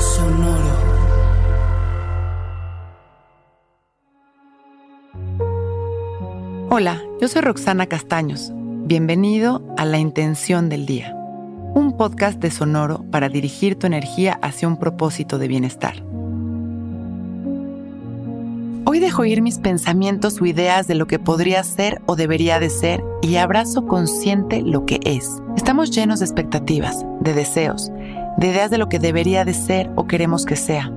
Sonoro. Hola, yo soy Roxana Castaños. Bienvenido a La Intención del Día, un podcast de Sonoro para dirigir tu energía hacia un propósito de bienestar. Hoy dejo ir mis pensamientos o ideas de lo que podría ser o debería de ser y abrazo consciente lo que es. Estamos llenos de expectativas, de deseos, de ideas de lo que debería de ser o queremos que sea.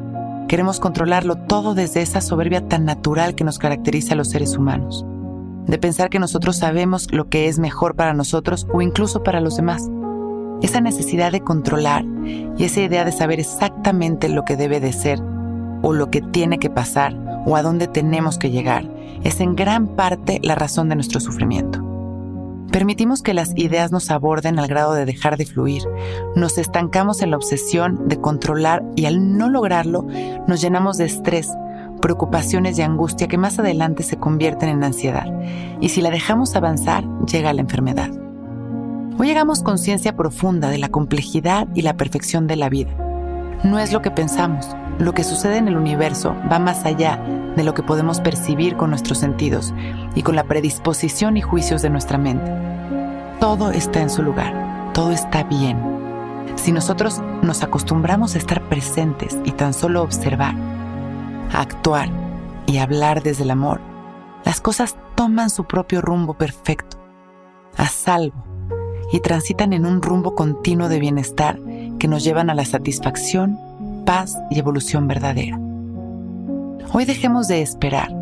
Queremos controlarlo todo desde esa soberbia tan natural que nos caracteriza a los seres humanos. De pensar que nosotros sabemos lo que es mejor para nosotros o incluso para los demás. Esa necesidad de controlar y esa idea de saber exactamente lo que debe de ser o lo que tiene que pasar o a dónde tenemos que llegar es en gran parte la razón de nuestro sufrimiento. Permitimos que las ideas nos aborden al grado de dejar de fluir, nos estancamos en la obsesión de controlar y al no lograrlo nos llenamos de estrés, preocupaciones y angustia que más adelante se convierten en ansiedad. Y si la dejamos avanzar, llega la enfermedad. Hoy llegamos conciencia profunda de la complejidad y la perfección de la vida. No es lo que pensamos, lo que sucede en el universo va más allá de lo que podemos percibir con nuestros sentidos y con la predisposición y juicios de nuestra mente. Todo está en su lugar, todo está bien. Si nosotros nos acostumbramos a estar presentes y tan solo observar, actuar y hablar desde el amor, las cosas toman su propio rumbo perfecto, a salvo, y transitan en un rumbo continuo de bienestar que nos llevan a la satisfacción paz y evolución verdadera. Hoy dejemos de esperar,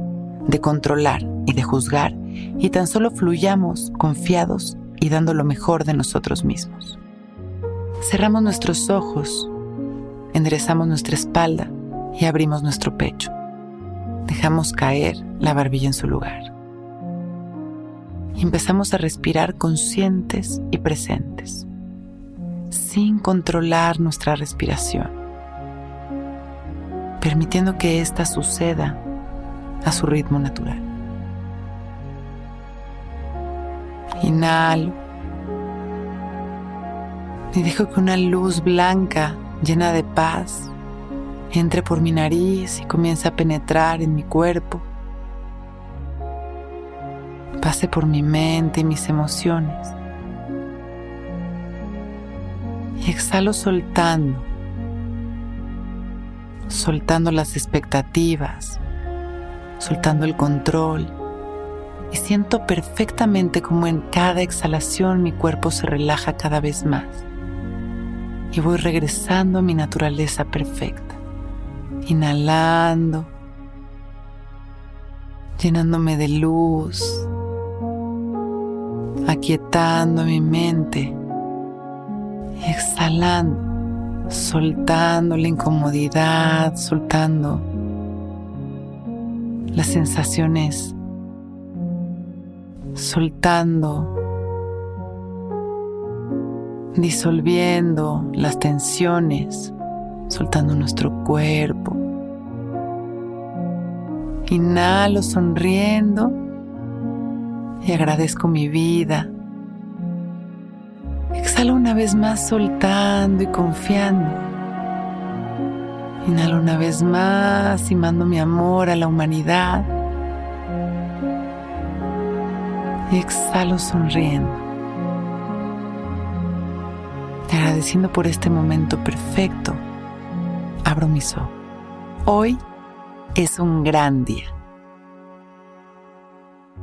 de controlar y de juzgar y tan solo fluyamos confiados y dando lo mejor de nosotros mismos. Cerramos nuestros ojos, enderezamos nuestra espalda y abrimos nuestro pecho. Dejamos caer la barbilla en su lugar. Y empezamos a respirar conscientes y presentes, sin controlar nuestra respiración permitiendo que ésta suceda a su ritmo natural. Inhalo y dejo que una luz blanca llena de paz entre por mi nariz y comience a penetrar en mi cuerpo, pase por mi mente y mis emociones. Y exhalo soltando soltando las expectativas, soltando el control. Y siento perfectamente como en cada exhalación mi cuerpo se relaja cada vez más. Y voy regresando a mi naturaleza perfecta. Inhalando, llenándome de luz, aquietando mi mente exhalando soltando la incomodidad, soltando las sensaciones, soltando, disolviendo las tensiones, soltando nuestro cuerpo. Inhalo sonriendo y agradezco mi vida Exhalo una vez más soltando y confiando. Inhalo una vez más y mando mi amor a la humanidad. Y exhalo sonriendo. Agradeciendo por este momento perfecto, abro mis ojos. Hoy es un gran día.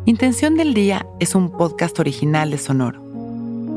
Intención del Día es un podcast original de Sonoro.